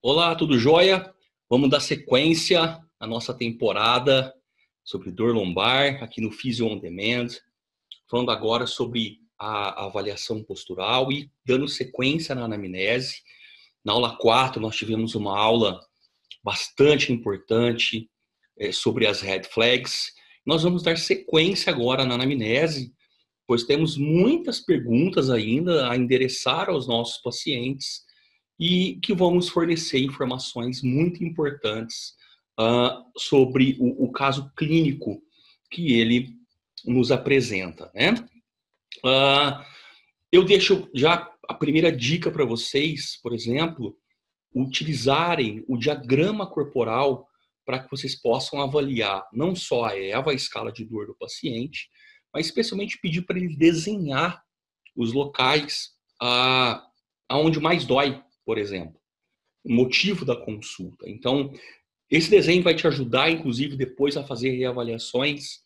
Olá, tudo jóia? Vamos dar sequência à nossa temporada sobre dor lombar aqui no Physio On Demand, falando agora sobre a avaliação postural e dando sequência na anamnese. Na aula 4, nós tivemos uma aula bastante importante é, sobre as red flags. Nós vamos dar sequência agora na anamnese, pois temos muitas perguntas ainda a endereçar aos nossos pacientes e que vamos fornecer informações muito importantes uh, sobre o, o, caso clínico que ele nos apresenta. Né? Uh, eu deixo já a primeira dica para vocês, por exemplo, utilizarem o diagrama corporal para que vocês possam avaliar não só a EVA, a escala de dor do paciente, mas especialmente pedir para ele desenhar os locais ah, aonde mais dói, por exemplo, motivo da consulta. Então, esse desenho vai te ajudar, inclusive, depois a fazer reavaliações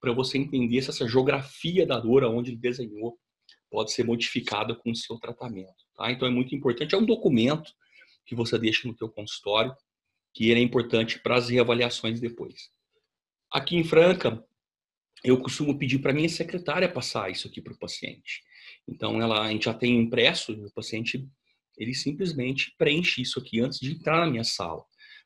para você entender se essa geografia da dor, aonde ele desenhou, pode ser modificada com o seu tratamento. Tá? Então, é muito importante. É um documento que você deixa no teu consultório, que ele é importante para as reavaliações depois. Aqui em Franca, eu costumo pedir para minha secretária passar isso aqui para o paciente. Então, ela, a gente já tem impresso, o paciente ele simplesmente preenche isso aqui antes de entrar na minha sala.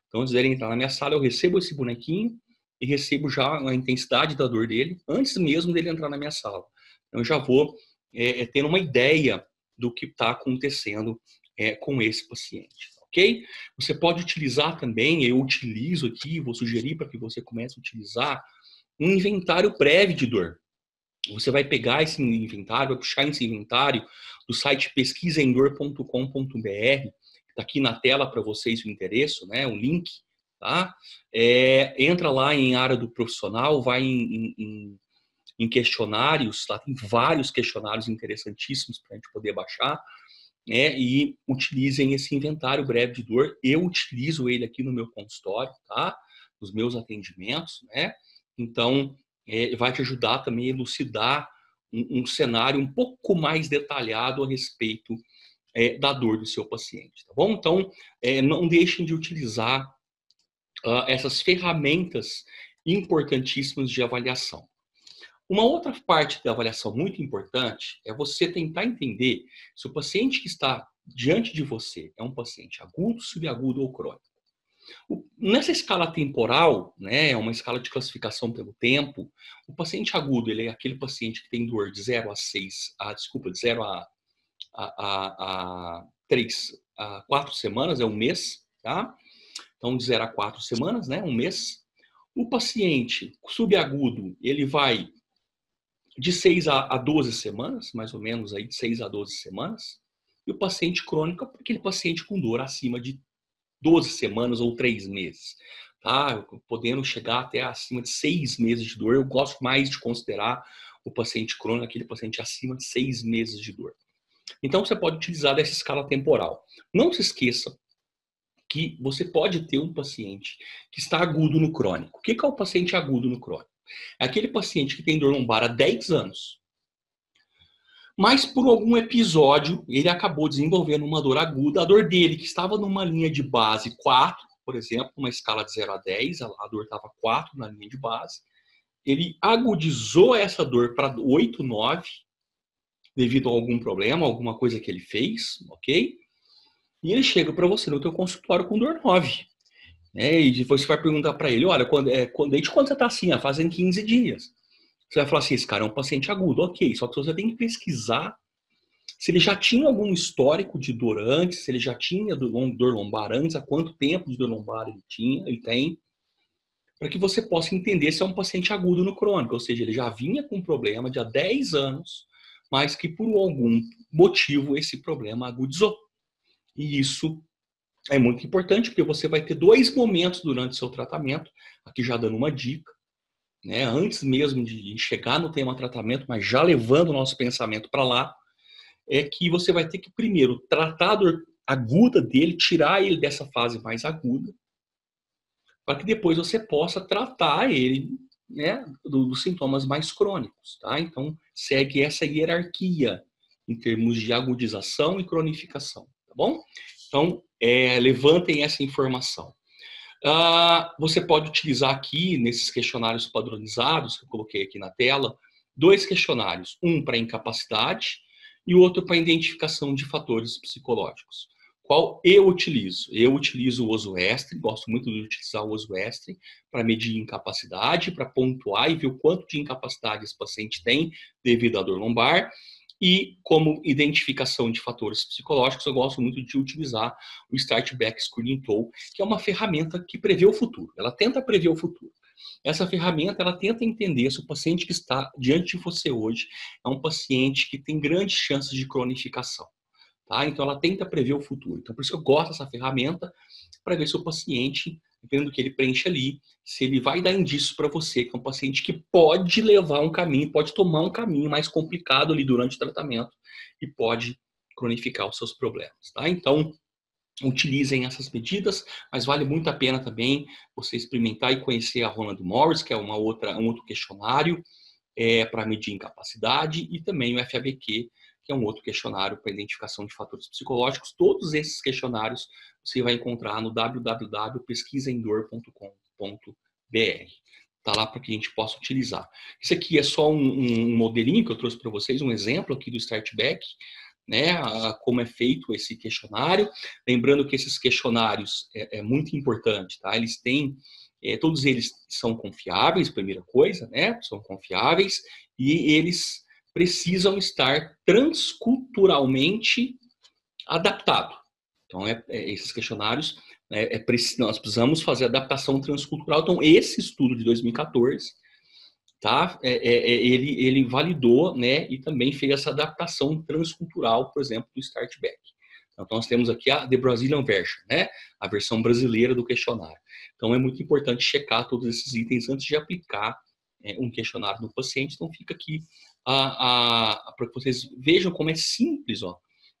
Então, antes dele entrar na minha sala, eu recebo esse bonequinho e recebo já a intensidade da dor dele antes mesmo dele entrar na minha sala. Então, eu já vou é, é tendo uma ideia do que está acontecendo é, com esse paciente, ok? Você pode utilizar também, eu utilizo aqui, vou sugerir para que você comece a utilizar um inventário prévio de dor. Você vai pegar esse inventário, vai puxar esse inventário do site pesquisaendor.com.br, está aqui na tela para vocês o endereço, né, o link, tá? É, entra lá em área do profissional, vai em, em, em questionários, lá tem vários questionários interessantíssimos para a gente poder baixar, né, e utilizem esse inventário breve de dor. Eu utilizo ele aqui no meu consultório, tá? Nos meus atendimentos, né? Então, é, vai te ajudar também a elucidar um, um, cenário um pouco mais detalhado a respeito é, da dor do seu paciente, tá bom? Então, é, não deixem de utilizar uh, essas ferramentas importantíssimas de avaliação. Uma outra parte da avaliação muito importante é você tentar entender se o paciente que está diante de você é um paciente agudo, subagudo ou crônico. Nessa escala temporal, né, é uma escala de classificação pelo tempo, o paciente agudo ele é aquele paciente que tem dor de 0 a 6, a, desculpa, de 0 a, a, a, a 3 a 4 semanas, é um mês, tá? Então, de 0 a 4 semanas, né, um mês. O paciente subagudo, ele vai de 6 a 12 semanas, mais ou menos aí de 6 a 12 semanas. E o paciente crônico é aquele paciente com dor acima de 12 semanas ou 3 meses, tá? Podendo chegar até acima de 6 meses de dor. Eu gosto mais de considerar o paciente crônico aquele paciente acima de 6 meses de dor. Então, você pode utilizar dessa escala temporal. Não se esqueça que você pode ter um paciente que está agudo no crônico. O que é o paciente agudo no crônico? É aquele paciente que tem dor lombar há 10 anos, mas por algum episódio ele acabou desenvolvendo uma dor aguda. A dor dele, que estava numa linha de base 4, por exemplo, uma escala de 0 a 10, a dor estava 4 na linha de base, ele agudizou essa dor para 8, 9, devido a algum problema, alguma coisa que ele fez, ok? E ele chega para você no teu consultório com dor 9. Né? E você vai perguntar para ele, olha, quando, é, quando, desde quando você está assim? Ah, fazem 15 dias. Você vai falar assim, esse cara é um paciente agudo, ok, só que você tem que pesquisar se ele já tinha algum histórico de dor antes, se ele já tinha dor lombar antes, há quanto tempo de dor lombar ele tinha, ele tem, para que você possa entender se é um paciente agudo no crônico, ou seja, ele já vinha com um problema de há 10 anos, mas que por algum motivo esse problema agudizou. E isso é muito importante, porque você vai ter dois momentos durante o seu tratamento, aqui já dando uma dica, né, antes mesmo de chegar no tema tratamento, mas já levando o nosso pensamento para lá, é que você vai ter que primeiro tratar a dor aguda dele, tirar ele dessa fase mais aguda, para que depois você possa tratar ele né, dos sintomas mais crônicos. Tá? Então, segue essa hierarquia em termos de agudização e cronificação. Tá bom? Então, é, levantem essa informação. Uh, você pode utilizar aqui, nesses questionários padronizados que eu coloquei aqui na tela, dois questionários. Um para incapacidade e o outro para identificação de fatores psicológicos. Qual eu utilizo? Eu utilizo o Osuestre, gosto muito de utilizar o Osuestre para medir incapacidade, para pontuar e ver o quanto de incapacidade esse paciente tem devido à dor lombar. E como identificação de fatores psicológicos, eu gosto muito de utilizar o Start Back Screening Tool, que é uma ferramenta que prevê o futuro. Ela tenta prever o futuro. Essa ferramenta ela tenta entender se o paciente que está diante de você hoje é um paciente que tem grandes chances de cronificação. Tá? Então ela tenta prever o futuro. Então por isso que eu gosto dessa ferramenta para ver se o paciente, dependendo do que ele preenche ali, se ele vai dar indícios para você que é um paciente que pode levar um caminho, pode tomar um caminho mais complicado ali durante o tratamento e pode cronificar os seus problemas. Tá? Então utilizem essas medidas, mas vale muito a pena também você experimentar e conhecer a Ronald Morris, que é uma outra, um outro questionário é, para medir incapacidade, e também o FABQ, que é um outro questionário para identificação de fatores psicológicos. Todos esses questionários você vai encontrar no www.pesquisaendor.com.br. Está lá para que a gente possa utilizar. Isso aqui é só um, um modelinho que eu trouxe para vocês, um exemplo aqui do Startback né, como é feito esse questionário. Lembrando que esses questionários é, é muito importante, tá? Eles têm, é, todos eles são confiáveis, primeira coisa, né? São confiáveis e eles precisam estar transculturalmente adaptados. Então, é, é, esses questionários, é, é nós precisamos fazer adaptação transcultural. Então, esse estudo de 2014 tá? É, é, é, ele, ele validou, né, e também fez essa adaptação transcultural, por exemplo, do Startback. Então, nós temos aqui a The Brazilian Version, né, a versão brasileira do questionário. Então, é muito importante checar todos esses itens antes de aplicar um questionário no paciente. Então, fica aqui para que vocês vejam como é simples, ó,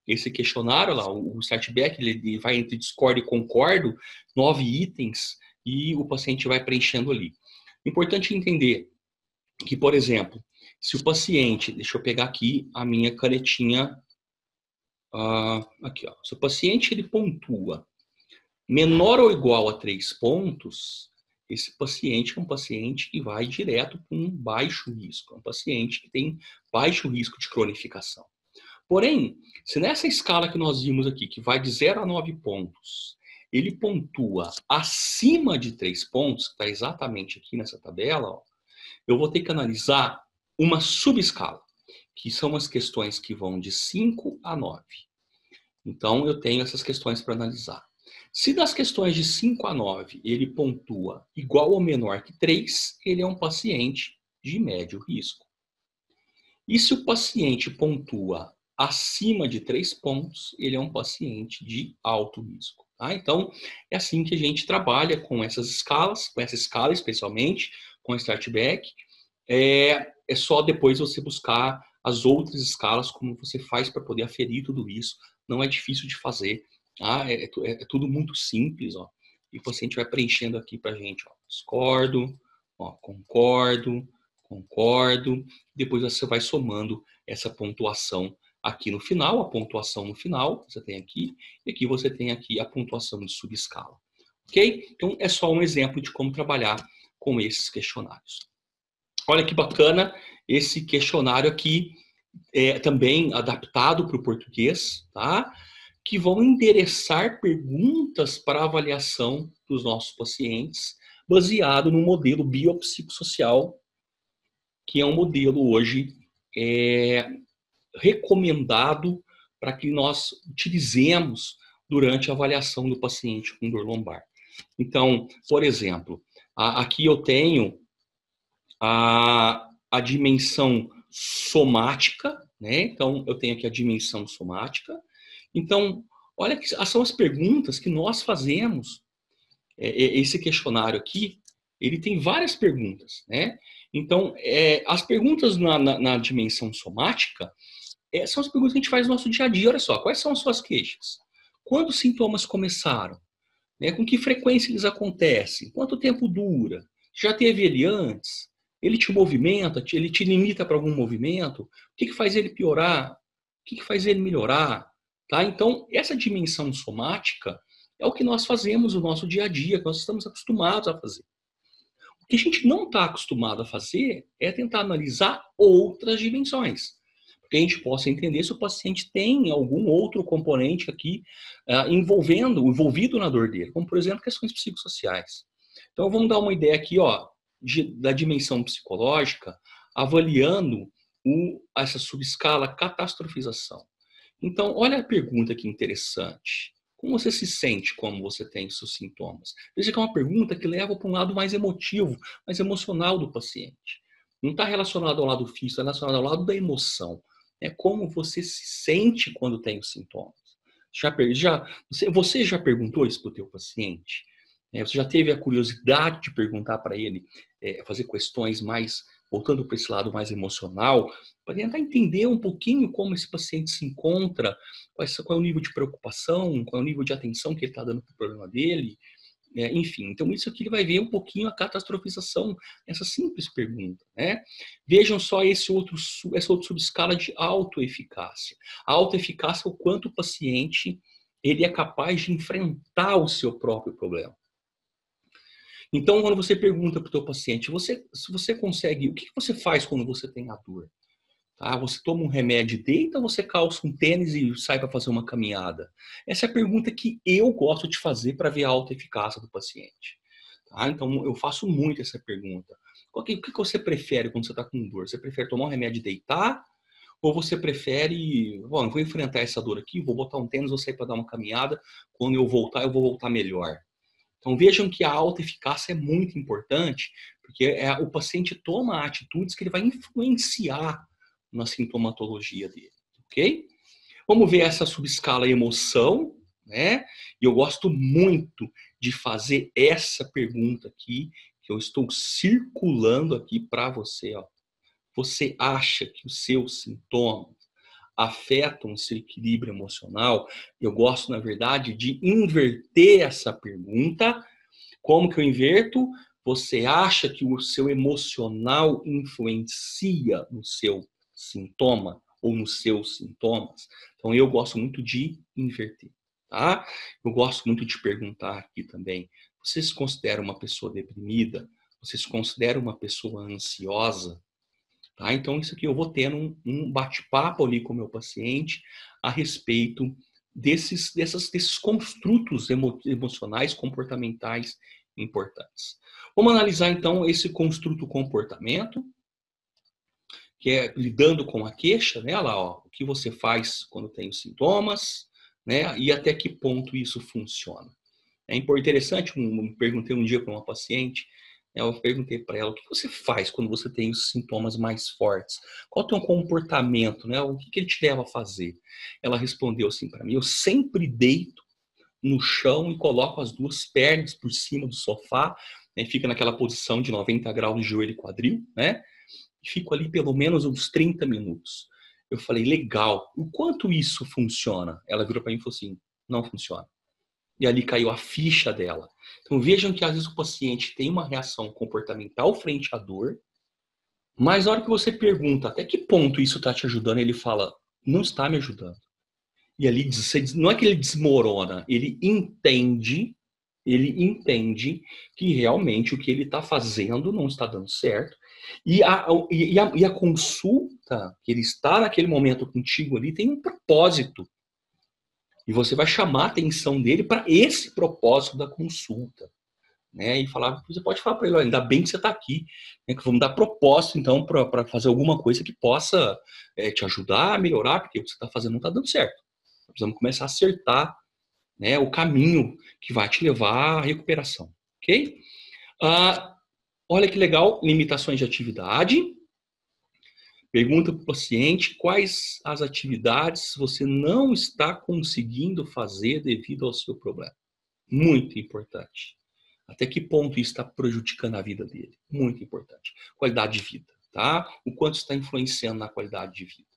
esse questionário lá, o Startback, ele vai entre discordo e concordo, nove itens, e o paciente vai preenchendo ali. Importante entender que, por exemplo, se o paciente, deixa eu pegar aqui a minha canetinha, uh, aqui, ó, se o paciente ele pontua menor ou igual a três pontos, esse paciente é um paciente que vai direto com um baixo risco, é um paciente que tem baixo risco de cronificação. Porém, se nessa escala que nós vimos aqui, que vai de 0 a 9 pontos, ele pontua acima de 3 pontos, que está exatamente aqui nessa tabela, ó, eu vou ter que analisar uma subescala, que são as questões que vão de 5 a 9. Então, eu tenho essas questões para analisar. Se das questões de 5 a 9 ele pontua igual ou menor que 3, ele é um paciente de médio risco. E se o paciente pontua acima de 3 pontos, ele é um paciente de alto risco. Tá? Então, é assim que a gente trabalha com essas escalas, com essa escala especialmente, com Startback, é, é só depois você buscar as outras escalas, como você faz para poder aferir tudo isso. Não é difícil de fazer, tá? é, é, é, tudo muito simples, ó. E o paciente vai preenchendo aqui para gente, ó, discordo, ó, concordo, concordo. Depois você vai somando essa pontuação aqui no final, a pontuação no final, você tem aqui, e aqui você tem aqui a pontuação de subescala. Ok? Então, é só um exemplo de como trabalhar com esses questionários. Olha que bacana esse questionário aqui, é, também adaptado para o português, tá? que vão endereçar perguntas para avaliação dos nossos pacientes, baseado no modelo biopsicossocial, que é um modelo hoje é, recomendado para que nós utilizemos durante a avaliação do paciente com dor lombar. Então, por exemplo, Aqui eu tenho a, a dimensão somática, né? Então, eu tenho aqui a dimensão somática. Então, olha que são as perguntas que nós fazemos. É, é, esse questionário aqui, ele tem várias perguntas, né? Então, é, as perguntas na, na, na dimensão somática é, são as perguntas que a gente faz no nosso dia a dia. Olha só, quais são as suas queixas? Quando os sintomas começaram? Né? Com que frequência eles acontecem? Quanto tempo dura? Já teve ele antes? Ele te movimenta? Ele te limita para algum movimento? O que, que faz ele piorar? O que, que faz ele melhorar? Tá? Então, essa dimensão somática É o que nós fazemos no nosso dia a dia, que nós estamos acostumados a fazer. O que a gente não está acostumado a fazer é tentar analisar outras dimensões. Que a gente possa entender se o paciente tem algum outro componente aqui uh, envolvendo, envolvido na dor dele, como por exemplo questões psicossociais. Então vamos dar uma ideia aqui, ó, de, da dimensão psicológica, avaliando o, essa subescala catastrofização. Então, olha a pergunta que interessante. Como você se sente quando você tem seus sintomas? Veja que é uma pergunta que leva para um lado mais emotivo, mais emocional do paciente. Não está relacionado ao lado físico, está relacionado ao lado da emoção. É como você se sente quando tem os sintomas. Já, já, você, já perguntou isso para o teu paciente? É, você já teve a curiosidade de perguntar para ele, é, fazer questões mais voltando para esse lado mais emocional, para tentar entender um pouquinho como esse paciente se encontra, qual é o nível de preocupação, qual é o nível de atenção que ele está dando para o problema dele, é, enfim. Então, isso aqui vai ver um pouquinho a catastrofização, essa simples pergunta. Né? Vejam só esse outro, essa outra subescala de autoeficácia. A autoeficácia é o quanto o paciente ele é capaz de enfrentar o seu próprio problema. Então, quando você pergunta para o teu paciente, você, se você consegue, o que você faz quando você tem a dor? Tá? Você toma um remédio, deita, você calça um tênis e sai para fazer uma caminhada? Essa é a pergunta que eu gosto de fazer para ver a alta eficácia do paciente. Tá? Então, eu faço muito essa pergunta. O que, que você prefere quando você está com dor? Você prefere tomar um remédio e deitar? Ou você prefere, bom, vou enfrentar essa dor aqui, vou botar um tênis, vou sair para dar uma caminhada, quando eu voltar, eu vou voltar melhor. Então vejam que a alta eficácia é muito importante, porque é, o paciente toma atitudes que ele vai influenciar na sintomatologia dele, ok? Vamos ver essa subescala emoção, né? E eu gosto muito de fazer essa pergunta aqui, que eu estou circulando aqui para você, ó. Você acha que os seus sintomas afetam o seu equilíbrio emocional, eu gosto, na verdade, de inverter essa pergunta. Como que eu inverto? Você acha que o seu emocional influencia no seu sintoma ou nos seus sintomas? Então, eu gosto muito de inverter, tá? Eu gosto muito de perguntar aqui também. Você se considera uma pessoa deprimida? Você se considera uma pessoa ansiosa? Tá? Então, isso aqui eu vou tendo um, um bate-papo ali com o meu paciente a respeito desses, dessas, desses construtos emo, emocionais, comportamentais importantes. Vamos analisar então esse construto comportamento, que é lidando com a queixa, né? Lá, ó, o que você faz quando tem os sintomas, né? E até que ponto isso funciona. É interessante, um, perguntei um dia para uma paciente eu perguntei para ela o que você faz quando você tem os sintomas mais fortes. Qual é o teu comportamento, né? O que, que ele te leva a fazer? Ela respondeu assim para mim: eu sempre deito no chão e coloco as duas pernas por cima do sofá, né? fica naquela posição de 90 graus de joelho e quadril, né? E fico ali pelo menos uns 30 minutos. Eu falei, legal. O quanto isso funciona? Ela virou para mim e falou assim: não funciona e ali caiu a ficha dela. Então vejam que às vezes o paciente tem uma reação comportamental frente à dor, mas na hora que você pergunta até que ponto isso está te ajudando, ele fala, não está me ajudando. E ali não é que ele desmorona, ele entende, ele entende que realmente o que ele está fazendo não está dando certo. E a, e, a, e a consulta que ele está naquele momento contigo ali tem um propósito. E você vai chamar a atenção dele para esse propósito da consulta. Né? E falar, você pode falar para ele, ainda bem que você está aqui, né? que vamos dar propósito, então, para fazer alguma coisa que possa é, te ajudar a melhorar, porque o que você está fazendo não está dando certo. Precisamos começar a acertar né, o caminho que vai te levar à recuperação. Ok? Ah, olha que legal, limitações de atividade. Pergunta para o paciente quais as atividades você não está conseguindo fazer devido ao seu problema. Muito importante. Até que ponto isso está prejudicando a vida dele? Muito importante. Qualidade de vida, tá? O quanto está influenciando na qualidade de vida,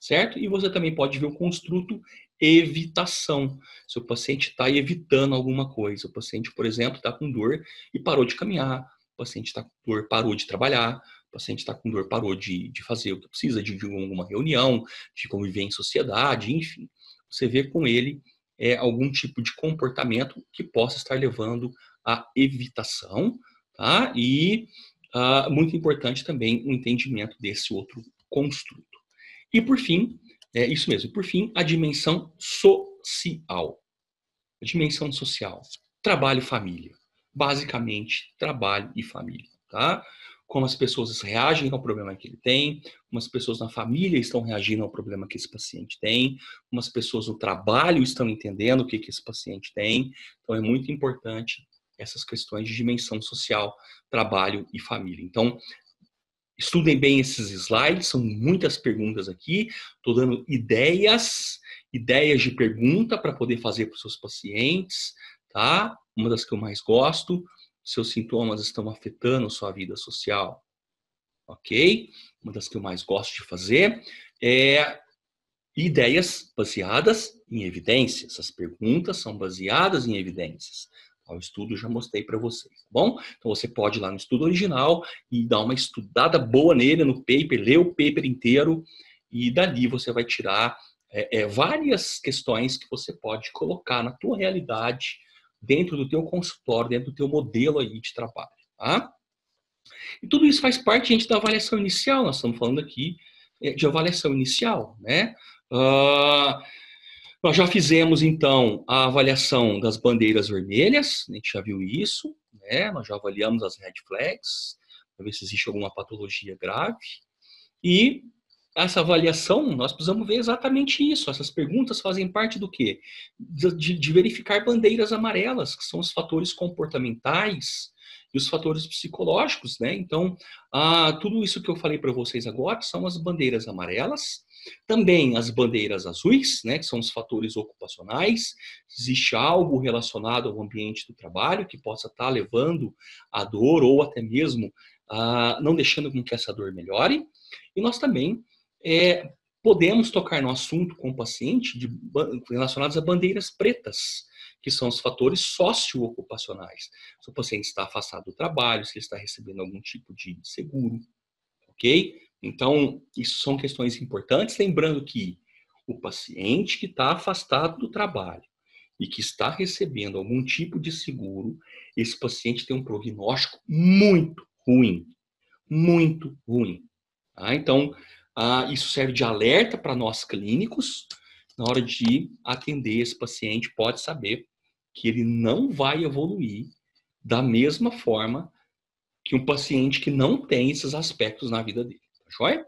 certo? E você também pode ver o construto evitação. Se o paciente está evitando alguma coisa, o paciente, por exemplo, está com dor e parou de caminhar, o paciente está com dor, parou de trabalhar, o paciente está com dor, parou de, de fazer o que precisa, de, de alguma reunião, de conviver em sociedade, enfim. Você vê com ele é, algum tipo de comportamento que possa estar levando à evitação, tá? E uh, muito importante também o entendimento desse outro construto. E por fim, é isso mesmo, por fim, a dimensão social. A dimensão social. Trabalho e família. Basicamente, trabalho e família, tá? como as pessoas reagem ao problema que ele tem, como as pessoas na família estão reagindo ao problema que esse paciente tem, como as pessoas no trabalho estão entendendo o que, que esse paciente tem. Então, é muito importante essas questões de dimensão social, trabalho e família. Então, estudem bem esses slides, são muitas perguntas aqui. Estou dando ideias, ideias de pergunta para poder fazer para os seus pacientes, tá? Uma das que eu mais gosto seus sintomas estão afetando sua vida social. Ok? Uma das que eu mais gosto de fazer é ideias baseadas em evidências. As perguntas são baseadas em evidências. O estudo já mostrei para vocês, tá bom? Então você pode ir lá no estudo original e dar uma estudada boa nele, no paper, ler o paper inteiro e dali você vai tirar é, é, várias questões que você pode colocar na tua realidade dentro do teu consultório, dentro do teu modelo aí de trabalho, tá? E tudo isso faz parte, gente, da avaliação inicial. Nós estamos falando aqui é, de avaliação inicial, né? Uh, nós já fizemos, então, a avaliação das bandeiras vermelhas, a gente já viu isso, né? Nós já avaliamos as red flags, para ver se existe alguma patologia grave. E essa avaliação, nós precisamos ver exatamente isso. Essas perguntas fazem parte do quê? De, de, verificar bandeiras amarelas, que são os fatores comportamentais e os fatores psicológicos, né? Então, ah, tudo isso que eu falei para vocês agora são as bandeiras amarelas, também as bandeiras azuis, né, que são os fatores ocupacionais. Existe algo relacionado ao ambiente do trabalho que possa estar tá levando a dor ou até mesmo ah, não deixando com que essa dor melhore. E nós também é, podemos tocar no assunto com o paciente de, relacionados a bandeiras pretas, que são os fatores socioocupacionais. Se o paciente está afastado do trabalho, se ele está recebendo algum tipo de seguro, ok? Então, isso são questões importantes, lembrando que o paciente que está afastado do trabalho e que está recebendo algum tipo de seguro, esse paciente tem um prognóstico muito ruim, muito ruim. Tá? Então, ah, isso serve de alerta para nós clínicos. Na hora de atender esse paciente, pode saber que ele não vai evoluir da mesma forma que um paciente que não tem esses aspectos na vida dele. Tá joia?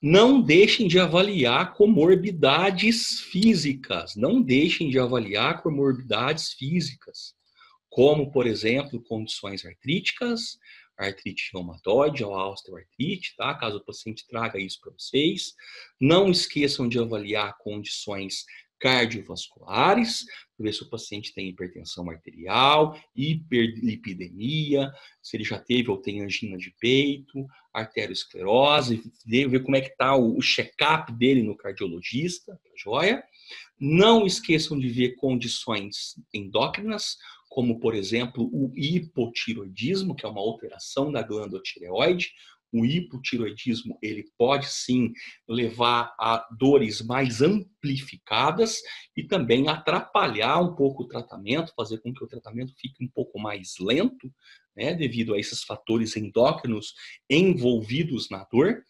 Não deixem de avaliar comorbidades físicas. Não deixem de avaliar comorbidades físicas, como, por exemplo, condições artríticas, artrite reumatoide ou osteoartrite, tá? Caso o paciente traga isso para vocês. Não esqueçam de avaliar condições cardiovasculares, para ver se o paciente tem hipertensão arterial, hiperlipidemia, se ele já teve ou tem angina de peito, arteriosclerose, ver como é que está o check-up dele no cardiologista, tá joia? Não esqueçam de ver condições endócrinas, como por exemplo o hipotiroidismo, que é uma alteração da glândula tireoide. O hipotiroidismo ele pode sim levar a dores mais amplificadas e também atrapalhar um pouco o tratamento, fazer com que o tratamento fique um pouco mais lento, né, devido a esses fatores endócrinos envolvidos na dor.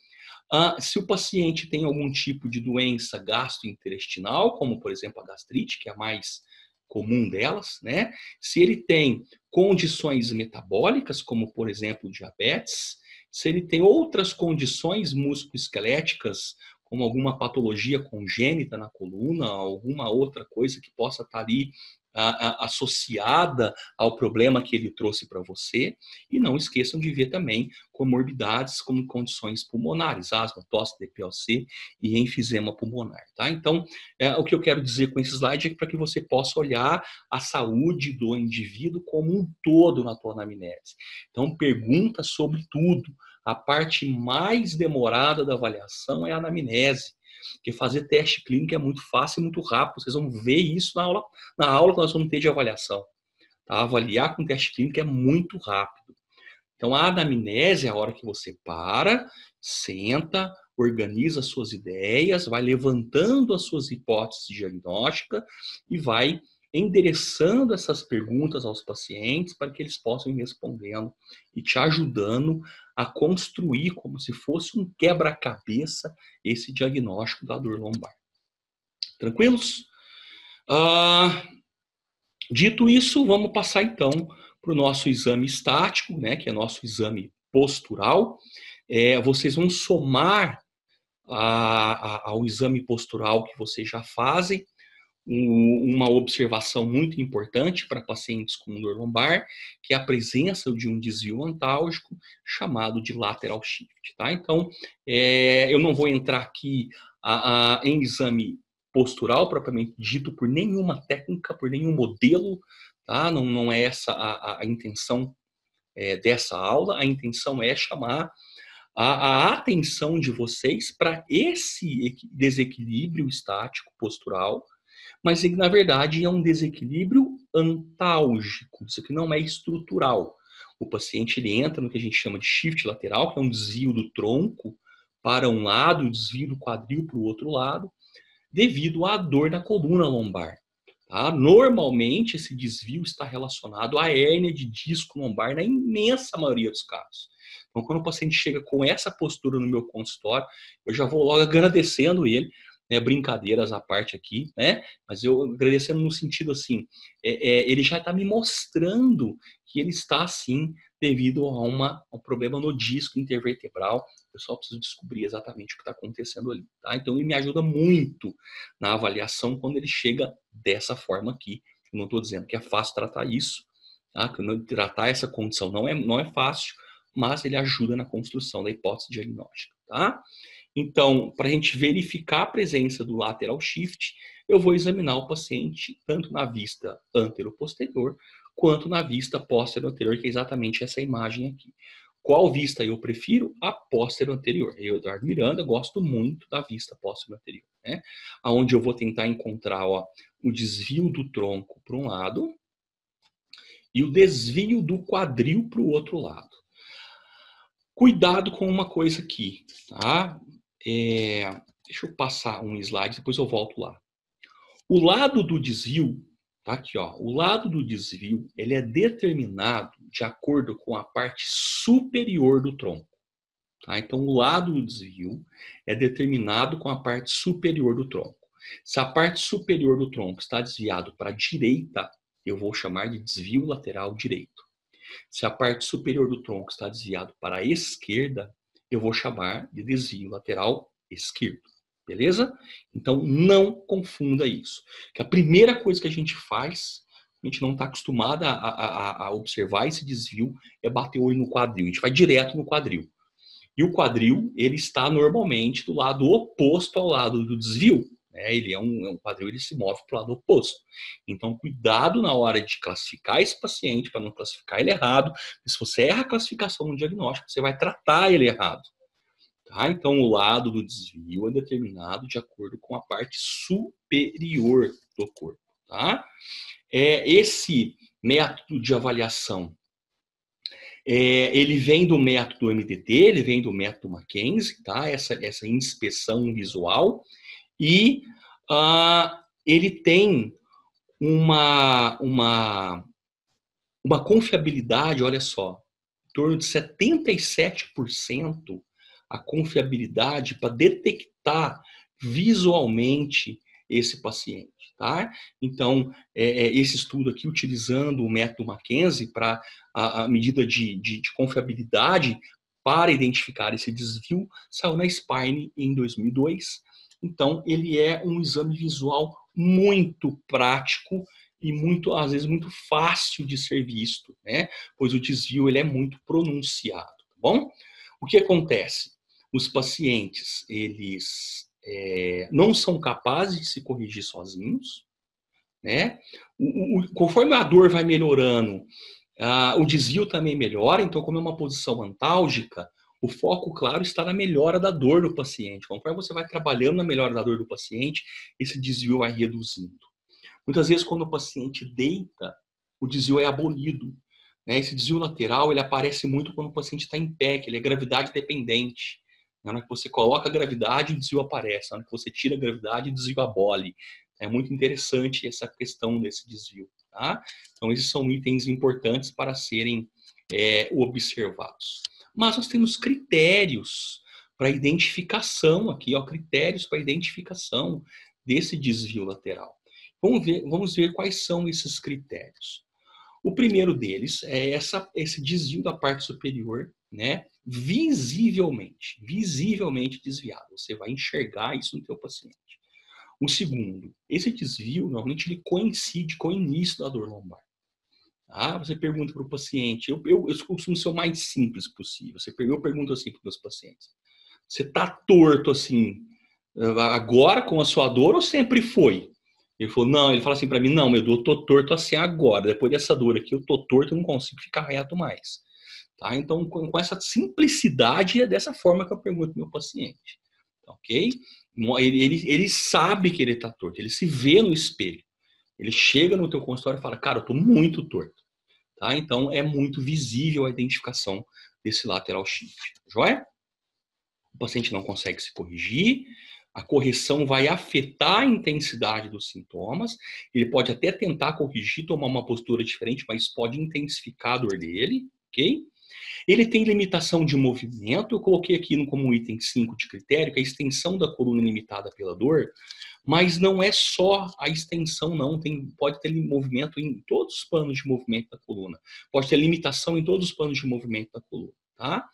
Ah, se o paciente tem algum tipo de doença gastrointestinal, como por exemplo a gastrite, que é mais comum delas, né? Se ele tem condições metabólicas, como por exemplo diabetes, se ele tem outras condições musculoesqueléticas, como alguma patologia congênita na coluna, alguma outra coisa que possa estar ali associada ao problema que ele trouxe para você. E não esqueçam de ver também comorbidades como condições pulmonares, asma, tosse, DPLC e enfisema pulmonar. Tá? Então, é, o que eu quero dizer com esse slide é para que você possa olhar a saúde do indivíduo como um todo na tua anamnese. Então, pergunta sobre tudo. A parte mais demorada da avaliação é a anamnese. Porque fazer teste clínico é muito fácil e muito rápido. Vocês vão ver isso na aula, na aula que nós vamos ter de avaliação. Tá? Avaliar com teste clínico é muito rápido. Então, a anamnese é a hora que você para, senta, organiza suas ideias, vai levantando as suas hipóteses diagnósticas e vai endereçando essas perguntas aos pacientes para que eles possam ir respondendo e te ajudando a construir como se fosse um quebra-cabeça esse diagnóstico da dor lombar. Tranquilos? Ah, dito isso, vamos passar então para o nosso exame estático, né, que é nosso exame postural. É, vocês vão somar a, a, ao exame postural que vocês já fazem uma observação muito importante para pacientes com dor lombar, que é a presença de um desvio antálgico chamado de lateral shift. Tá? Então, é, eu não vou entrar aqui a, a, em exame postural propriamente dito por nenhuma técnica, por nenhum modelo, tá? não, não é essa a, a intenção é, dessa aula, a intenção é chamar a, a atenção de vocês para esse desequilíbrio estático postural, mas na verdade, é um desequilíbrio antálgico, isso aqui não é estrutural. O paciente ele entra no que a gente chama de shift lateral, que é um desvio do tronco para um lado, desvio do quadril para o outro lado, devido à dor na coluna lombar. Tá? Normalmente, esse desvio está relacionado à hérnia de disco lombar, na imensa maioria dos casos. Então, quando o paciente chega com essa postura no meu consultório, eu já vou logo agradecendo ele, né, brincadeiras à parte aqui, né? Mas eu agradecendo no sentido assim, é, é, ele já está me mostrando que ele está assim devido a, uma, um problema no disco intervertebral. Eu só preciso descobrir exatamente o que está acontecendo ali, tá? Então ele me ajuda muito na avaliação quando ele chega dessa forma aqui. Eu não estou dizendo que é fácil tratar isso, tá? Que tratar essa condição não é, não é fácil, mas ele ajuda na construção da hipótese diagnóstica, tá? Então, para a gente verificar a presença do lateral shift, eu vou examinar o paciente tanto na vista antero-posterior quanto na vista posterior-anterior, que é exatamente essa imagem aqui. Qual vista eu prefiro? A posterior-anterior. Eu, Eduardo Miranda, gosto muito da vista posterior-anterior, né? Onde eu vou tentar encontrar ó, o desvio do tronco para um lado e o desvio do quadril para o outro lado. Cuidado com uma coisa aqui, tá? É, deixa eu passar um slide, depois eu volto lá. O lado do desvio, tá aqui, ó. O lado do desvio, ele é determinado de acordo com a parte superior do tronco. Tá? Então, o lado do desvio é determinado com a parte superior do tronco. Se a parte superior do tronco está desviado para a direita, eu vou chamar de desvio lateral direito. Se a parte superior do tronco está desviado para a esquerda, eu vou chamar de desvio lateral esquerdo. Beleza? Então, não confunda isso. Que a primeira coisa que a gente faz, a gente não está acostumado a, a, a, observar esse desvio, é bater o olho no quadril. A gente vai direto no quadril. E o quadril, ele está normalmente do lado oposto ao lado do desvio. Né? Ele é um, é um quadril, ele se move para o lado oposto. Então, cuidado na hora de classificar esse paciente, para não classificar ele errado. se você erra a classificação no diagnóstico, você vai tratar ele errado. Tá? Então, o lado do desvio é determinado de acordo com a parte superior do corpo. Tá? É, esse método de avaliação, é, ele vem do método MDT, ele vem do método Mackenzie, tá? essa, essa inspeção visual, e uh, ele tem uma, uma, uma confiabilidade, olha só, em torno de 77% a confiabilidade para detectar visualmente esse paciente, tá? Então, é, é, esse estudo aqui, utilizando o método Mackenzie para a, a, medida de, de, de, confiabilidade para identificar esse desvio, saiu na Spine em 2002. Então, ele é um exame visual muito prático e muito, às vezes, muito fácil de ser visto, né? Pois o desvio ele é muito pronunciado, tá bom? O que acontece? Os pacientes, eles é, não são capazes de se corrigir sozinhos, né? O, o, conforme a dor vai melhorando, o desvio também melhora, então, como é uma posição antálgica, o foco, claro, está na melhora da dor do paciente. Conforme você vai trabalhando na melhora da dor do paciente, esse desvio vai reduzindo. Muitas vezes, quando o paciente deita, o desvio é abolido. Né? Esse desvio lateral ele aparece muito quando o paciente está em pé, que ele é gravidade dependente. Na hora que você coloca a gravidade, o desvio aparece. Na hora que você tira a gravidade, o desvio abole. É muito interessante essa questão desse desvio. Tá? Então, esses são itens importantes para serem é, observados. Mas nós temos critérios para identificação aqui, ó, critérios para identificação desse desvio lateral. Vamos ver, vamos ver quais são esses critérios. O primeiro deles é essa, esse desvio da parte superior, né? Visivelmente, visivelmente desviado. Você vai enxergar isso no teu paciente. O segundo, esse desvio normalmente ele coincide com o início da dor lombar. Ah, você pergunta para o paciente, eu, eu, eu costumo ser o mais simples possível. Você, eu pergunto assim para os meus pacientes: você está torto assim agora com a sua dor ou sempre foi? Ele falou, não, ele fala assim para mim, não, meu, eu tô torto assim agora, depois dessa dor aqui, eu tô torto, eu não consigo ficar reto mais. Tá? Então, com, com essa simplicidade, é dessa forma que eu pergunto pro meu paciente. Ok? Ele, ele, ele sabe que ele está torto, ele se vê no espelho. Ele chega no teu consultório e fala, cara, eu tô muito torto. Tá? Então, é muito visível a identificação desse lateral shift. Joia? O paciente não consegue se corrigir, a correção vai afetar a intensidade dos sintomas. Ele pode até tentar corrigir, tomar uma postura diferente, mas pode intensificar a dor dele, ok? Ele tem limitação de movimento. Eu coloquei aqui como item 5 de critério, que é a extensão da coluna limitada pela dor, mas não é só a extensão, não. Tem, pode ter movimento em todos os planos de movimento da coluna. Pode ter limitação em todos os planos de movimento da coluna, tá?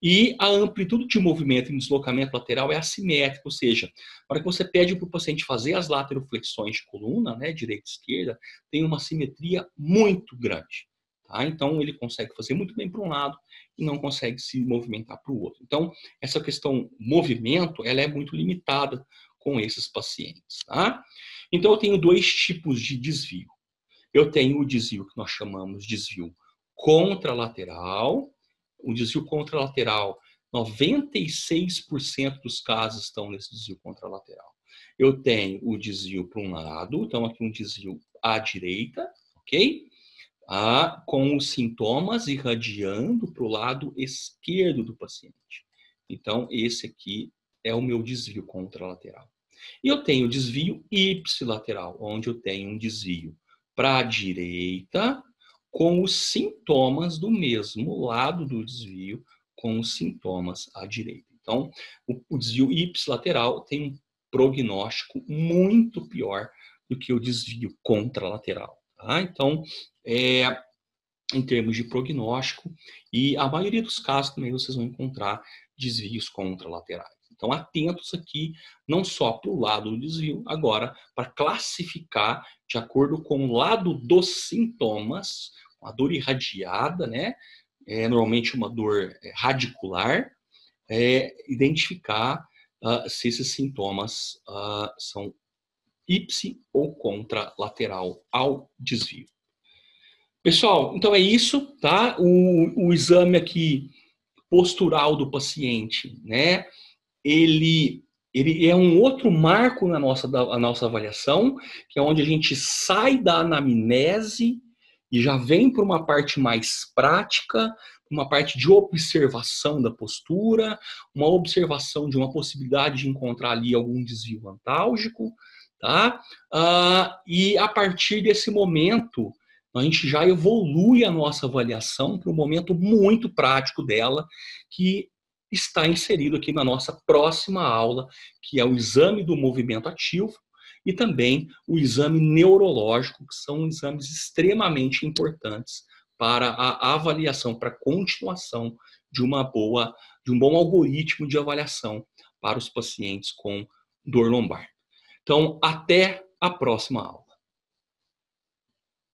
E a amplitude de movimento em deslocamento lateral é assimétrica, ou seja, na hora que você pede para o paciente fazer as lateroflexões de coluna, né, direita e esquerda, tem uma simetria muito grande. Tá? Então, ele consegue fazer muito bem para um lado e não consegue se movimentar para o outro. Então, essa questão movimento, ela é muito limitada com esses pacientes. Tá? Então, eu tenho dois tipos de desvio. Eu tenho o desvio que nós chamamos de desvio contralateral, o desvio contralateral, 96% dos casos estão nesse desvio contralateral. Eu tenho o desvio para um lado, então aqui um desvio à direita, ok? Ah, com os sintomas irradiando para o lado esquerdo do paciente. Então, esse aqui é o meu desvio contralateral. E eu tenho desvio ipsilateral, onde eu tenho um desvio para a direita com os sintomas do mesmo lado do desvio, com os sintomas à direita. Então, o, o desvio ipsilateral tem um prognóstico muito pior do que o desvio contralateral. Tá? Então, é, em termos de prognóstico, e a maioria dos casos também vocês vão encontrar desvios contralaterais. Então, atentos aqui, não só para o lado do desvio, agora para classificar de acordo com o lado dos sintomas, uma dor irradiada, né? É normalmente uma dor é, radicular, é, identificar uh, se esses sintomas uh, são ipsi ou contralateral ao desvio. Pessoal, então é isso, tá? O, o exame aqui postural do paciente, né? Ele ele é um outro marco na nossa, da, nossa avaliação, que é onde a gente sai da anamnese e já vem para uma parte mais prática, uma parte de observação da postura, uma observação de uma possibilidade de encontrar ali algum desvio antálgico, tá? Ah, e a partir desse momento, a gente já evolui a nossa avaliação para um momento muito prático dela, que está inserido aqui na nossa próxima aula, que é o exame do movimento ativo, e também o exame neurológico, que são exames extremamente importantes para a avaliação, para a continuação de uma boa, de um bom algoritmo de avaliação para os pacientes com dor lombar. Então, até a próxima aula.